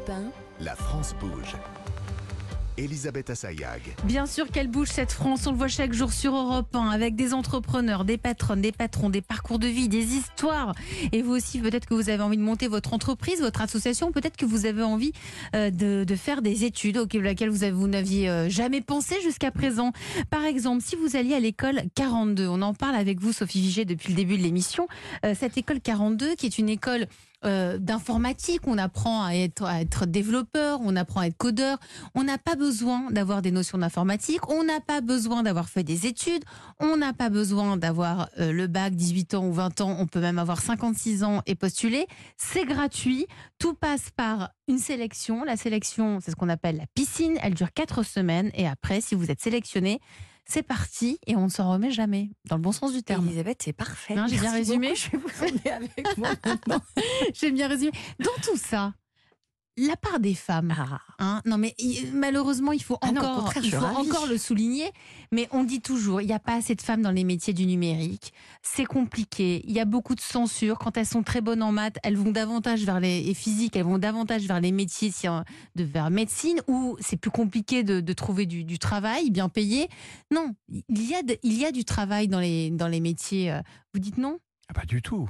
Europe 1. La France bouge. Elisabeth Assayag. Bien sûr qu'elle bouge cette France, on le voit chaque jour sur Europe 1 avec des entrepreneurs, des patronnes, des patrons, des parcours de vie, des histoires. Et vous aussi, peut-être que vous avez envie de monter votre entreprise, votre association, peut-être que vous avez envie euh, de, de faire des études auxquelles laquelle vous, vous n'aviez euh, jamais pensé jusqu'à présent. Par exemple, si vous alliez à l'école 42, on en parle avec vous, Sophie Vigée, depuis le début de l'émission. Euh, cette école 42, qui est une école euh, d'informatique, on apprend à être, développeur, on apprend à être codeur. On n'a pas besoin d'avoir des notions d'informatique, on n'a pas besoin d'avoir fait des études, on n'a pas besoin d'avoir euh, le bac 18 ans ou 20 ans, on peut même avoir 56 ans et postuler. C'est gratuit, tout passe par une sélection. La sélection, c'est ce qu'on appelle la piscine, elle dure 4 semaines. Et après, si vous êtes sélectionné, c'est parti et on ne s'en remet jamais, dans le bon sens du terme. Elisabeth, c'est parfait. J'ai bien résumé beaucoup. Je vais vous emmener avec moi maintenant. J'ai bien résumé. Dans tout ça, la part des femmes, Hein, non, mais malheureusement, il faut Ah encore, il faut encore le souligner. Mais on dit toujours, il n'y a pas assez de femmes dans les métiers du numérique. C'est compliqué. Il y a beaucoup de censure. Quand elles sont très bonnes en maths, elles vont davantage vers les et physiques, elles vont davantage vers les métiers si- de vers médecine où c'est plus compliqué de, de trouver du, du travail bien payé. Non, il y a de- il y a du travail dans les dans les métiers. euh, Vous dites non? Ah, Pas du tout.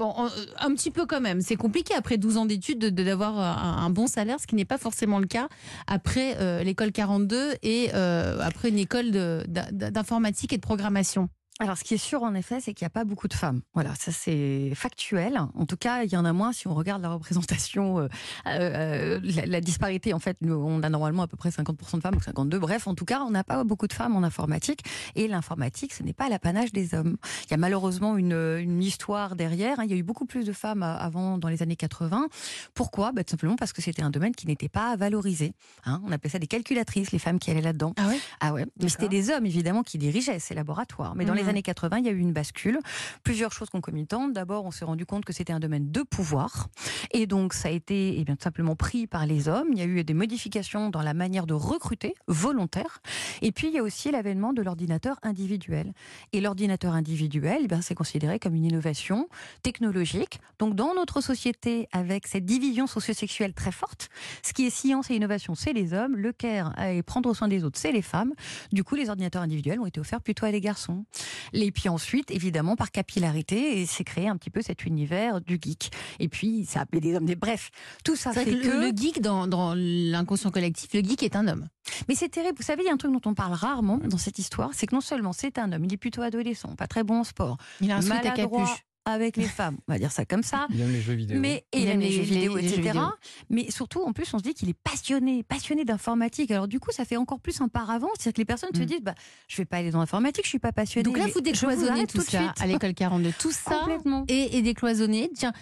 Bon, euh, un petit peu quand même. C'est compliqué après 12 ans d'études de- de- d'avoir un, bon salaire, ce qui n'est pas forcément le cas après euh, l'école 42 et euh, après une école d'informatique et de programmation. Alors, ce qui est sûr, en effet, c'est qu'il n'y a pas beaucoup de femmes. Voilà, ça c'est factuel. En tout cas, il y en a moins si on regarde la représentation, euh, euh, la, la disparité. En fait, nous, on a normalement à peu près 50% de femmes ou 52. Bref, en tout cas, on n'a pas beaucoup de femmes en informatique. Et l'informatique, ce n'est pas l'apanage des hommes. Il y a malheureusement une, une histoire derrière. hein. Il y a eu beaucoup plus de femmes euh, avant, dans les années 80. Pourquoi? Bah, Tout simplement parce que c'était un domaine qui n'était pas valorisé. hein. On appelait ça des calculatrices, les femmes qui allaient là-dedans. Ah ouais? Ah ouais, mais c'était des hommes évidemment qui dirigeaient ces laboratoires. Mais dans les Mhm. Années 80, il y a eu une bascule, plusieurs choses concomitantes. D'abord, on s'est rendu compte que c'était un domaine de pouvoir, et donc ça a été eh bien, tout simplement pris par les hommes. Il y a eu des modifications dans la manière de recruter volontaire. Et puis il y a aussi l'avènement de l'ordinateur individuel. Et l'ordinateur individuel, eh c'est considéré comme une innovation technologique. Donc dans notre société, avec cette division socio-sexuelle très forte, ce qui est science et innovation, c'est les hommes. Le care et prendre soin des autres, c'est les femmes. Du coup, les ordinateurs individuels ont été offerts plutôt à des garçons. Et puis ensuite, évidemment, par capillarité, et c'est créé un petit peu cet univers du geek. Et puis, ça a appelé des hommes. Des... Bref, tout ça C'est fait que que. le, geek, dans, dans l'inconscient collectif, le geek est un homme. Mais c'est terrible. Vous savez, il y a un truc dont on parle rarement dans cette histoire, c'est que non seulement c'est un homme, il est plutôt adolescent, pas très bon en sport, Il a un à capuche. Avec les femmes, on va dire ça comme ça. Il aime les jeux vidéo. Mais et Il il aime aime les les- jeux vidéo, les- les jeux etc. vidéo. Mais surtout, en plus, on se dit qu'il est passionné, passionné d'informatique. Alors du coup, ça fait encore plus un paravent, c'est-à-dire que les personnes se Mm. disent, bah, je vais pas aller dans l'informatique, je suis pas passionnée. Donc là, vous décloisonnez tout, de ça suite. à l'école 42. Tout ça Complètement. est, est décloisonné. Tiens,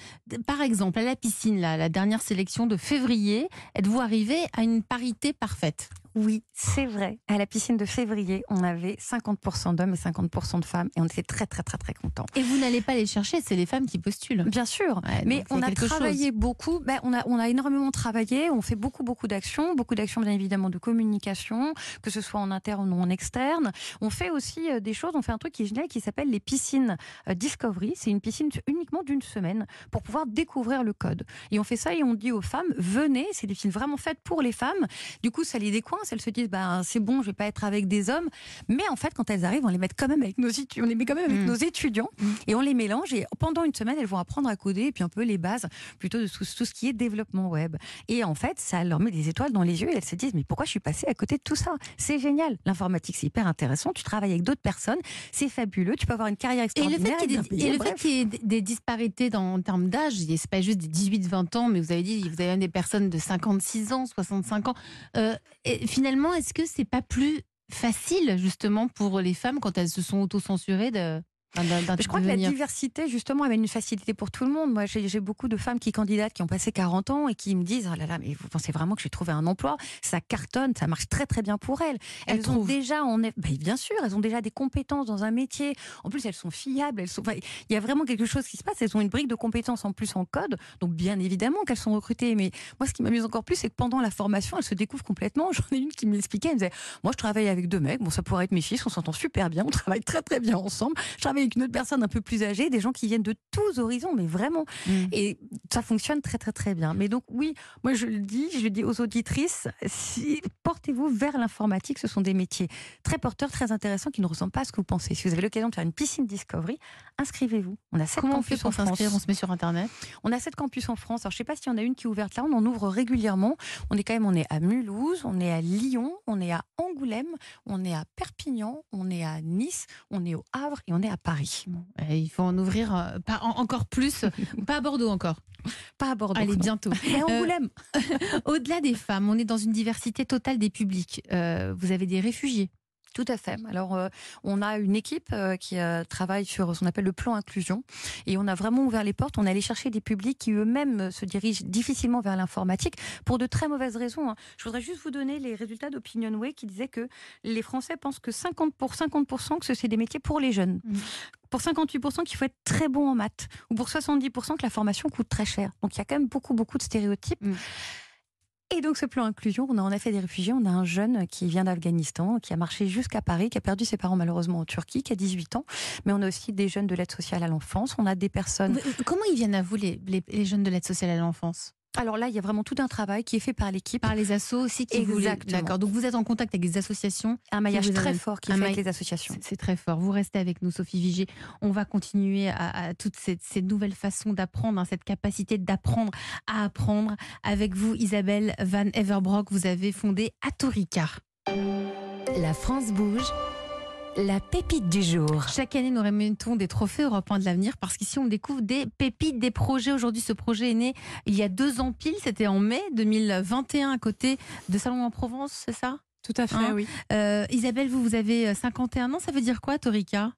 par exemple, à la piscine, là, la dernière sélection de février, êtes-vous arrivé à une parité parfaite? Oui, c'est vrai. À la piscine de février, on avait 50% d'hommes et 50% de femmes, et on était très très très très contents. Et vous n'allez pas les chercher, c'est les femmes qui postulent. Bien sûr, Ouais, mais on a travaillé chose. beaucoup. Ben, on a on a énormément travaillé. On fait beaucoup beaucoup d'actions, beaucoup d'actions bien évidemment de communication, que ce soit en interne ou en externe. On fait aussi euh, des choses. On fait un truc qui est génial qui s'appelle les piscines euh, Discovery. C'est une piscine uniquement d'une semaine pour pouvoir découvrir le code. Et on fait ça et on dit aux femmes venez. C'est des piscines vraiment faites pour les femmes. Du coup, ça les décoince. Elles se disent ben c'est bon, je vais pas être avec des hommes. Mais en fait, quand elles arrivent, on les met quand même avec nos étu- on les met quand même avec nos étudiants et on les mélange. Et pendant une semaine, elles vont apprendre à coder et puis un peu les bases plutôt de tout, tout ce qui est développement web. Et en fait, ça leur met des étoiles dans les yeux et elles se disent mais pourquoi je suis passée à côté de tout ça? C'est génial. L'informatique, c'est hyper intéressant. Tu travailles avec d'autres personnes, c'est fabuleux. Tu peux avoir une carrière Et le extraordinaire. fait qu'il y ait bien des, payée, et le fait qu'il y ait des- des disparités dans, en termes d'âge, c'est pas juste des 18-20 ans, mais vous avez dit, vous avez même des personnes de 56 ans, 65 ans. Euh, et finalement, est-ce que c'est pas plus facile, justement, pour les femmes quand elles se sont auto-censurées de, Je crois que la diversité, justement, amène une facilité pour tout le monde. Moi, j'ai j'ai beaucoup de femmes qui candidatent, qui ont passé 40 ans et qui me disent, oh là là, mais vous pensez vraiment que je vais trouver un emploi? Ça cartonne, ça marche très très bien pour elles. Elles Elles, ont trouvent. déjà, ben, bien sûr, elles ont déjà des compétences dans un métier. En plus, elles sont fiables. Elles sont, enfin, il y a vraiment quelque chose qui se passe. Elles ont une brique de compétences en plus en code. Donc, bien évidemment qu'elles sont recrutées. Mais moi, ce qui m'amuse encore plus, c'est que pendant la formation, elles se découvrent complètement. J'en ai une qui m'expliquait, elle me disait, moi, je travaille avec deux mecs. Bon, ça pourrait être mes fils. On s'entend super bien. On travaille très très bien ensemble. Je travaille avec une autre personne un peu plus âgée, des gens qui viennent de tous horizons, mais vraiment. Mm. Et ça fonctionne très très très bien. Mais donc oui, moi je le dis, je le dis aux auditrices, si, portez-vous vers l'informatique. Ce sont des métiers très porteurs, très intéressants, qui ne ressemblent pas à ce que vous pensez. Si vous avez l'occasion de faire une piscine Discovery, inscrivez-vous. On a sept Comment on fait pour en France. On se met sur Internet? On a sept campus en France. Alors, je sais pas s'il y en a une qui est ouverte là. On en ouvre régulièrement. On est quand même, on est à Mulhouse, on est à Lyon, on est à Angoulême, on est à Perpignan, on est à Nice, on est au Havre et on est à Paris. Euh, Il faut en ouvrir euh, pas, en- encore plus. pas à Bordeaux encore. Pas à Bordeaux. Allez, non. bientôt. À Angoulême. Au-delà des femmes, on est dans une diversité totale des publics. Euh, vous avez des réfugiés. Tout à fait. Alors, euh, on a une équipe euh, qui euh, travaille sur ce qu'on appelle le plan inclusion. Et on a vraiment ouvert les portes. On est allé chercher des publics qui eux-mêmes se dirigent difficilement vers l'informatique pour de très mauvaises raisons. hein. Je voudrais juste vous donner les résultats d'OpinionWay qui disaient que les Français pensent que 50 pour 50% que c'est des métiers pour les jeunes. Mhm. Pour 58% qu'il faut être très bon en maths. Ou pour 70% que la formation coûte très cher. Donc, il y a quand même beaucoup, beaucoup de stéréotypes. Mhm. Et donc ce plan inclusion, on a en effet des réfugiés. On a un jeune qui vient d'Afghanistan, qui a marché jusqu'à Paris, qui a perdu ses parents malheureusement en Turquie, qui a 18 ans. Mais on a aussi des jeunes de l'aide sociale à l'enfance. On a des personnes. Comment ils viennent à vous, les- les jeunes de l'aide sociale à l'enfance? Alors là, il y a vraiment tout un travail qui est fait par l'équipe. Par les assos aussi qui Exactement. D'accord. Donc vous êtes en contact avec des associations. Un maillage très avez- fort qui est fait avec les associations. C'est- très fort. Vous restez avec nous, Sophie Vigée. On va continuer à, à toutes ces, ces nouvelles façons d'apprendre, hein, cette capacité d'apprendre à apprendre. Avec vous, Isabelle Van Everbrock, vous avez fondé Atorica. La France bouge. La pépite du jour. Chaque année, nous remettons des trophées européens de l'avenir parce qu'ici, on découvre des pépites, des projets. Aujourd'hui, ce projet est né il y a deux ans pile. C'était en mai 2021 à côté de Salon en Provence, c'est ça? Tout à fait, Hein? oui. Euh, Isabelle, vous, vous avez 51 ans. Ça veut dire quoi, Atorica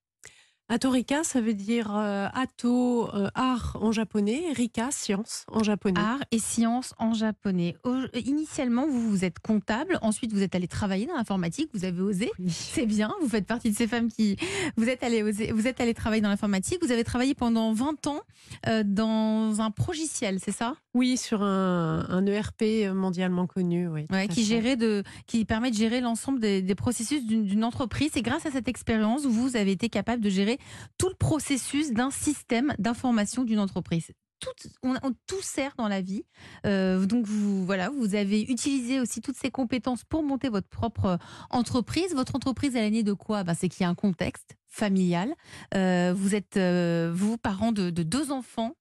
Atorika, ça veut dire euh, Ato, euh, art en japonais, Rika, science en japonais. Art et sciences en japonais. Au- initialement, vous, vous êtes comptable, ensuite vous êtes allé travailler dans l'informatique, vous avez osé. Oui. C'est bien, vous faites partie de ces femmes qui... Vous êtes allé, oser, vous êtes allé travailler dans l'informatique, vous avez travaillé pendant 20 ans euh, dans un progiciel, c'est ça? Oui, sur un, un ERP mondialement connu, oui. Ouais, qui, fait. gérait de, qui permet de gérer l'ensemble des, des processus d'une entreprise. Et grâce à cette expérience, vous avez été capable de gérer tout le processus d'un système d'information d'une entreprise. Tout, on, on- tout sert dans la vie. Euh, donc vous, voilà, vous avez utilisé aussi toutes ces compétences pour monter votre propre entreprise. Votre entreprise, elle est née de quoi? Ben, C'est qu'il y a un contexte familial. Euh, vous êtes, euh, vous, parents de, de deux enfants,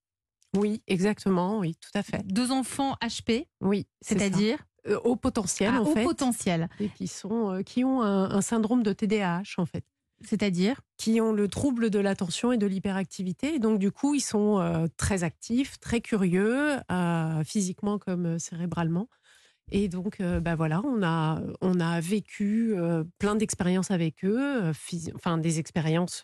Oui, exactement, oui, tout à fait. deux enfants HP, Oui, c'est-à-dire Euh, au potentiel, à en haut fait, potentiel. et qui, sont, euh, qui ont un, un syndrome de TDAH, en fait. C'est-à-dire qui ont le trouble de l'attention et de l'hyperactivité. Et donc, du coup, ils sont euh, très actifs, très curieux, euh, physiquement comme cérébralement. Et donc, euh, bah voilà, on a, on a vécu plein d'expériences avec eux, enfin des expériences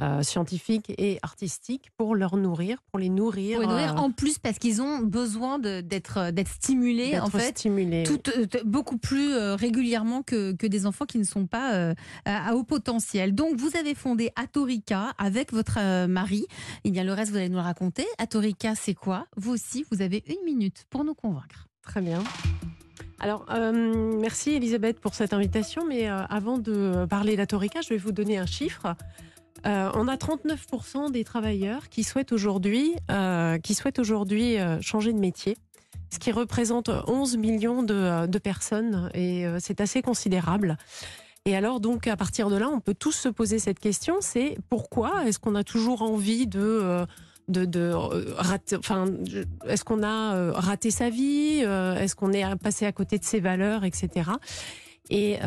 euh, scientifiques et artistiques pour leur nourrir, pour les nourrir, Pour les nourrir, euh, en plus parce qu'ils ont besoin d'être euh, d'être stimulés en fait stimulés. tout, t- beaucoup plus régulièrement que, que des enfants qui ne sont pas euh, à, à haut potentiel. Donc vous avez fondé Atorica avec votre mari. Et bien le reste vous allez nous le raconter. Atorica c'est quoi? Vous aussi vous avez une minute pour nous convaincre. Très bien. Alors, euh, merci Elisabeth pour cette invitation, mais euh, avant de parler d'Atorica, je vais vous donner un chiffre. Euh, on a 39% des travailleurs qui souhaitent aujourd'hui euh, euh, changer de métier, ce qui représente 11 millions de, personnes et c'est assez considérable. Et alors donc à partir de là, on peut tous se poser cette question, c'est pourquoi est-ce qu'on a toujours envie de est-ce qu'on a raté sa vie, est-ce qu'on est passé à côté de ses valeurs, etc. Et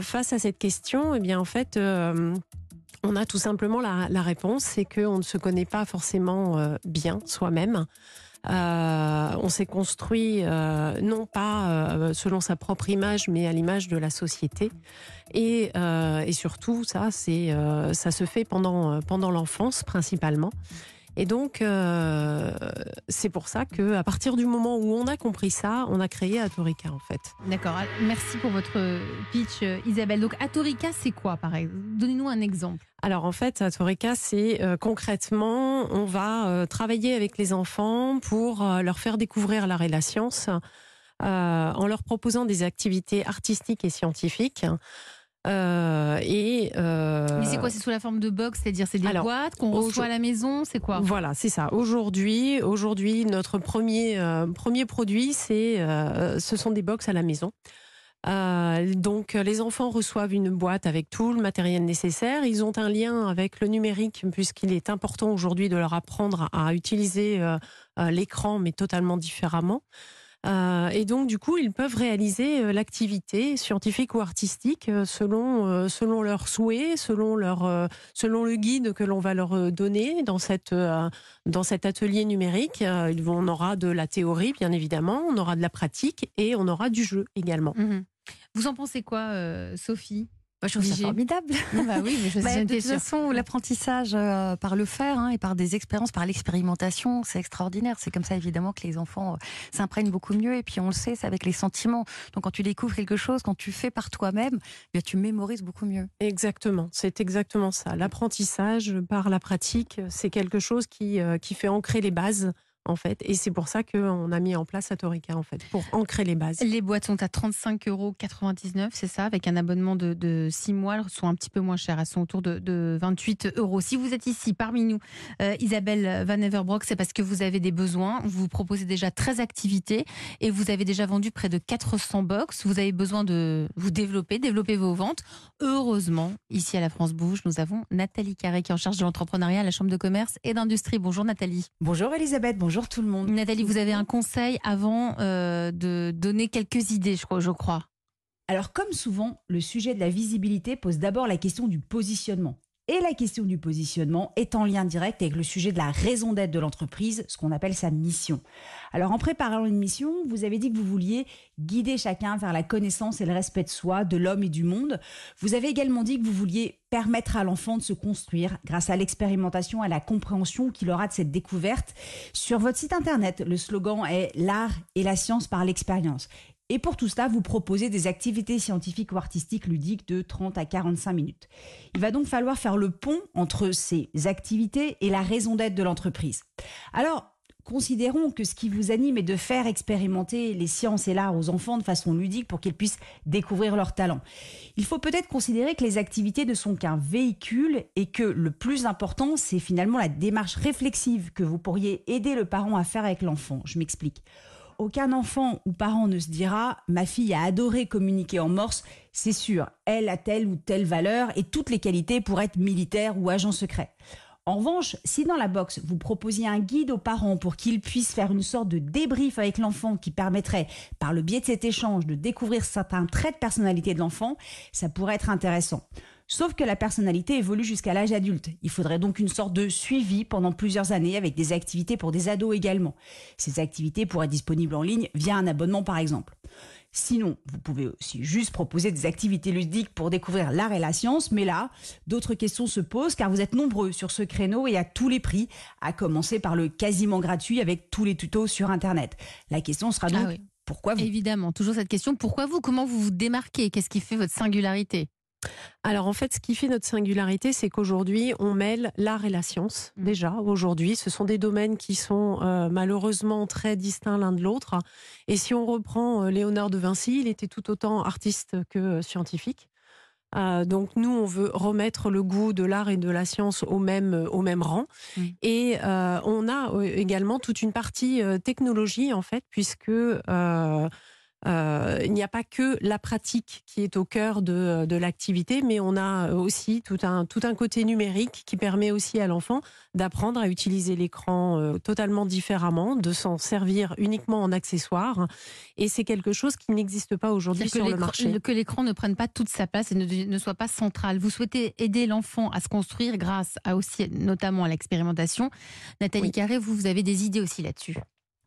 face à cette question, eh bien en fait, on a tout simplement la, réponse, c'est qu'on ne se connaît pas forcément euh, bien soi-même. Euh, on s'est construit euh, non pas selon sa propre image, mais à l'image de la société. Et, surtout, ça, ça se fait pendant, pendant l'enfance principalement. Et donc, euh, c'est pour ça que à partir du moment où on a compris ça, on a créé Atorica en fait. D'accord. Merci pour votre pitch euh, Isabelle. Donc Atorica c'est quoi par exemple Donnez-nous un exemple. Alors en fait, Atorica, c'est euh, concrètement, on va euh, travailler avec les enfants pour euh, leur faire découvrir l'art et la science, euh, en leur proposant des activités artistiques et scientifiques. Euh, et Mais c'est quoi C'est sous la forme de box, c'est-à-dire c'est des Alors, boîtes qu'on reçoit à la maison, c'est quoi? Voilà, c'est ça. Aujourd'hui, aujourd'hui, notre premier premier produit, c'est ce sont des box à la maison. Euh, donc, les enfants reçoivent une boîte avec tout le matériel nécessaire. Ils ont un lien avec le numérique puisqu'il est important aujourd'hui de leur apprendre à utiliser euh, euh, l'écran, mais totalement différemment. Et donc, du coup, ils peuvent réaliser l'activité scientifique ou artistique selon, selon leurs souhaits, selon, leur, selon le guide que l'on va leur donner dans, cette, dans cet atelier numérique. on aura de la théorie, bien évidemment, on aura de la pratique et on aura du jeu également. Mmh vous en pensez quoi, euh, Sophie je trouve ça formidable. bah oui, mais je bah, de toute façon, l'apprentissage euh, par le faire hein, et par des expériences, par l'expérimentation, c'est extraordinaire. C'est comme ça, évidemment, que les enfants euh, s'imprègnent beaucoup mieux. Et puis, on le sait, c'est avec les sentiments. Donc, quand tu découvres quelque chose, quand tu fais par toi-même, eh tu mémorises beaucoup mieux. Exactement, c'est exactement ça. L'apprentissage par la pratique, c'est quelque chose qui, qui fait ancrer les bases en fait. Et c'est pour ça qu'on a mis en place Atorica, en fait, pour ancrer les bases. Les boîtes sont à 35,99 euros, c'est ça, avec un abonnement de, de 6 mois. Elles sont un petit peu moins chères, elles sont autour de, 28 euros. Si vous êtes ici parmi nous, euh, Isabelle Van Everbrock, c'est parce que vous avez des besoins. Vous vous proposez déjà 13 activités et vous avez déjà vendu près de 400 box. Vous avez besoin de vous développer, développer vos ventes. Heureusement, ici à la France Bouge, nous avons Nathalie Carré qui est en charge de l'entrepreneuriat à la Chambre de commerce et d'industrie. Bonjour Nathalie. Bonjour Elisabeth, bonjour Bonjour tout le monde. Nathalie, vous avez un conseil avant euh, de donner quelques idées, je crois. Je crois. Alors comme souvent, le sujet de la visibilité pose d'abord la question du positionnement. Et la question du positionnement est en lien direct avec le sujet de la raison d'être de l'entreprise, ce qu'on appelle sa mission. Alors en préparant une mission, vous avez dit que vous vouliez guider chacun vers la connaissance et le respect de soi, de l'homme et du monde. Vous avez également dit que vous vouliez permettre à l'enfant de se construire grâce à l'expérimentation, à la compréhension qu'il aura de cette découverte. Sur votre site internet, le slogan est l'art et la science par l'expérience. Et pour tout cela, vous proposez des activités scientifiques ou artistiques ludiques de 30 à 45 minutes. Il va donc falloir faire le pont entre ces activités et la raison d'être de l'entreprise. Alors, considérons que ce qui vous anime est de faire expérimenter les sciences et l'art aux enfants de façon ludique pour qu'ils puissent découvrir leurs talents. Il faut peut-être considérer que les activités ne sont qu'un véhicule et que le plus important, c'est finalement la démarche réflexive que vous pourriez aider le parent à faire avec l'enfant. Je m'explique aucun enfant ou parent ne se dira ma fille a adoré communiquer en morse, c'est sûr, elle a telle ou telle valeur et toutes les qualités pour être militaire ou agent secret. En revanche, si dans la box, vous proposiez un guide aux parents pour qu'ils puissent faire une sorte de débrief avec l'enfant qui permettrait, par le biais de cet échange, de découvrir certains traits de personnalité de l'enfant, ça pourrait être intéressant. Sauf que la personnalité évolue jusqu'à l'âge adulte. Il faudrait donc une sorte de suivi pendant plusieurs années avec des activités pour des ados également. Ces activités pourraient être disponibles en ligne via un abonnement par exemple. Sinon, vous pouvez aussi juste proposer des activités ludiques pour découvrir l'art et la science, mais là, d'autres questions se posent car vous êtes nombreux sur ce créneau et à tous les prix, à commencer par le quasiment gratuit avec tous les tutos sur Internet. La question sera donc, ah pourquoi vous? Évidemment, toujours cette question, pourquoi vous? Comment vous vous démarquez? Qu'est-ce qui fait votre singularité? Alors en fait, ce qui fait notre singularité, c'est qu'aujourd'hui, on mêle l'art et la science. Mmh. Déjà, aujourd'hui, ce sont des domaines qui sont euh, malheureusement très distincts l'un de l'autre. Et si on reprend euh, Léonard de Vinci, il était tout autant artiste que scientifique. Euh, donc nous, on veut remettre le goût de l'art et de la science au même, au même rang. Mmh. Et on a également toute une partie technologie, en fait, puisque euh, il n'y a pas que la pratique qui est au cœur de, de l'activité, mais on a aussi tout un, tout un côté numérique qui permet aussi à l'enfant d'apprendre à utiliser l'écran euh, totalement différemment, de s'en servir uniquement en accessoire. Et c'est quelque chose qui n'existe pas aujourd'hui sur le marché. Que l'écran ne prenne pas toute sa place et ne, ne soit pas central. Vous souhaitez aider l'enfant à se construire grâce à aussi, notamment à l'expérimentation. Nathalie Carré, vous, vous avez des idées aussi là-dessus.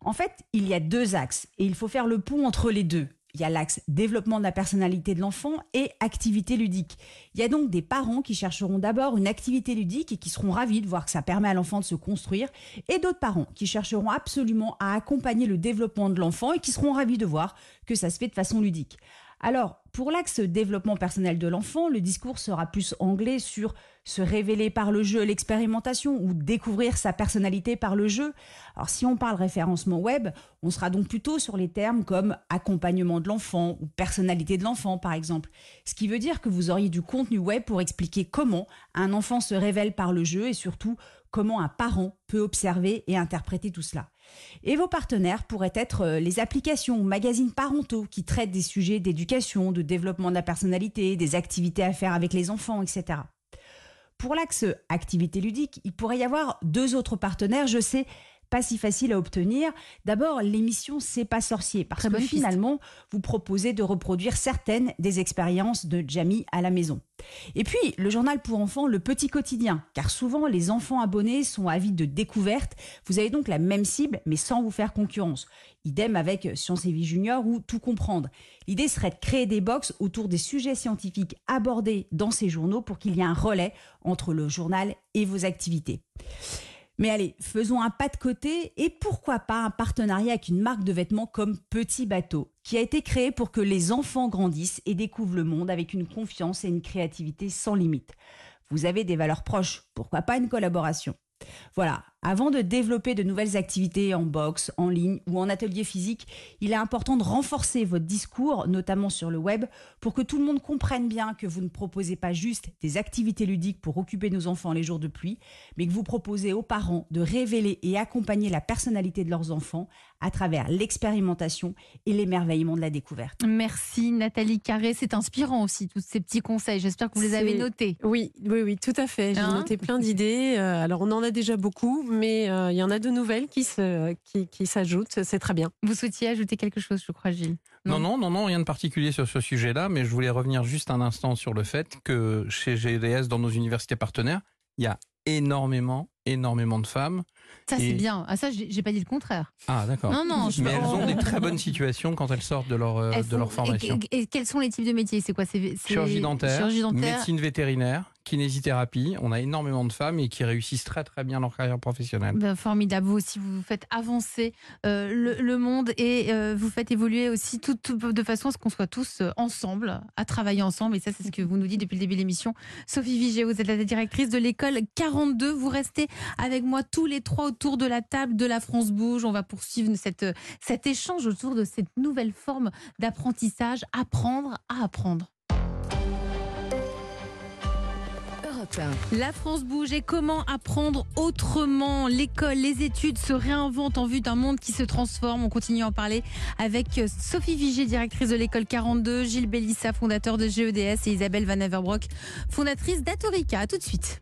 En fait, il y a deux axes et il faut faire le pont entre les deux. Il y a l'axe développement de la personnalité de l'enfant et activité ludique. Il y a donc des parents qui chercheront d'abord une activité ludique et qui seront ravis de voir que ça permet à l'enfant de se construire, et d'autres parents qui chercheront absolument à accompagner le développement de l'enfant et qui seront ravis de voir que ça se fait de façon ludique. Alors, pour l'axe développement personnel de l'enfant, le discours sera plus anglais sur se révéler par le jeu, l'expérimentation ou découvrir sa personnalité par le jeu. Alors si on parle référencement web, on sera donc plutôt sur les termes comme accompagnement de l'enfant ou personnalité de l'enfant par exemple. Ce qui veut dire que vous auriez du contenu web pour expliquer comment un enfant se révèle par le jeu et surtout comment un parent peut observer et interpréter tout cela. Et vos partenaires pourraient être euh, les applications ou magazines parentaux qui traitent des sujets d'éducation, de développement de la personnalité, des activités à faire avec les enfants, etc. Pour l'axe activité ludique, il pourrait y avoir deux autres partenaires. Je sais, pas si facile à obtenir. D'abord, l'émission C'est pas sorcier, parce que finalement, vous proposez de reproduire certaines des expériences de Jamie à la maison. Et puis, le journal pour enfants, le petit quotidien, car souvent les enfants abonnés sont avides de découvertes. Vous avez donc la même cible, mais sans vous faire concurrence. Idem avec Science et Vie Junior ou Tout comprendre. L'idée serait de créer des box autour des sujets scientifiques abordés dans ces journaux pour qu'il y ait un relais entre le journal et vos activités. Mais allez, faisons un pas de côté et pourquoi pas un partenariat avec une marque de vêtements comme Petit Bateau, qui a été créé pour que les enfants grandissent et découvrent le monde avec une confiance et une créativité sans limite. Vous avez des valeurs proches, pourquoi pas une collaboration? Voilà, avant de développer de nouvelles activités en boxe, en ligne ou en atelier physique, il est important de renforcer votre discours, notamment sur le web, pour que tout le monde comprenne bien que vous ne proposez pas juste des activités ludiques pour occuper nos enfants les jours de pluie, mais que vous proposez aux parents de révéler et accompagner la personnalité de leurs enfants à travers l'expérimentation et l'émerveillement de la découverte. Merci Nathalie Carré, c'est inspirant aussi tous ces petits conseils. J'espère que vous les avez notés. Oui, oui, oui, tout à fait. J'ai hein noté plein d'idées. Euh, alors on en a déjà beaucoup, mais euh, il y en a de nouvelles qui se, qui, s'ajoutent. C'est très bien. Vous souhaitiez ajouter quelque chose, je crois, Gilles? Non, non, non, non, rien de particulier sur ce sujet-là, mais je voulais revenir juste un instant sur le fait que chez GDS, dans nos universités partenaires, il y a énormément, énormément de femmes. Ça, c'est bien. Ah, ça, j'ai pas dit le contraire. Ah, d'accord. Non, non. Mais elles ont des très bonnes situations quand elles sortent de leur, euh, de leur formation. Et, quels sont les types de métiers? C'est quoi? Chirurgie dentaire, chirurgie dentaire, médecine vétérinaire, kinésithérapie. On a énormément de femmes et qui réussissent très très bien leur carrière professionnelle. Ben, formidable. Vous aussi, vous faites avancer euh, le, monde et euh, vous faites évoluer aussi tout, de façon à ce qu'on soit tous euh, ensemble, à travailler ensemble. Et ça, c'est ce que vous nous dites depuis le début de l'émission. Sophie Vigé, vous êtes la directrice de l'école 42. Vous restez avec moi tous les trois autour de la table de la France Bouge. On va poursuivre cette, cet échange autour de cette nouvelle forme d'apprentissage, apprendre à apprendre. La France bouge et comment apprendre autrement? L'école, les études se réinventent en vue d'un monde qui se transforme. On continue à en parler avec Sophie Vigier, directrice de l'école 42, Gilles Bellissa, fondateur de GEDS et Isabelle Van Averbrock, fondatrice d'Atorica. A tout de suite.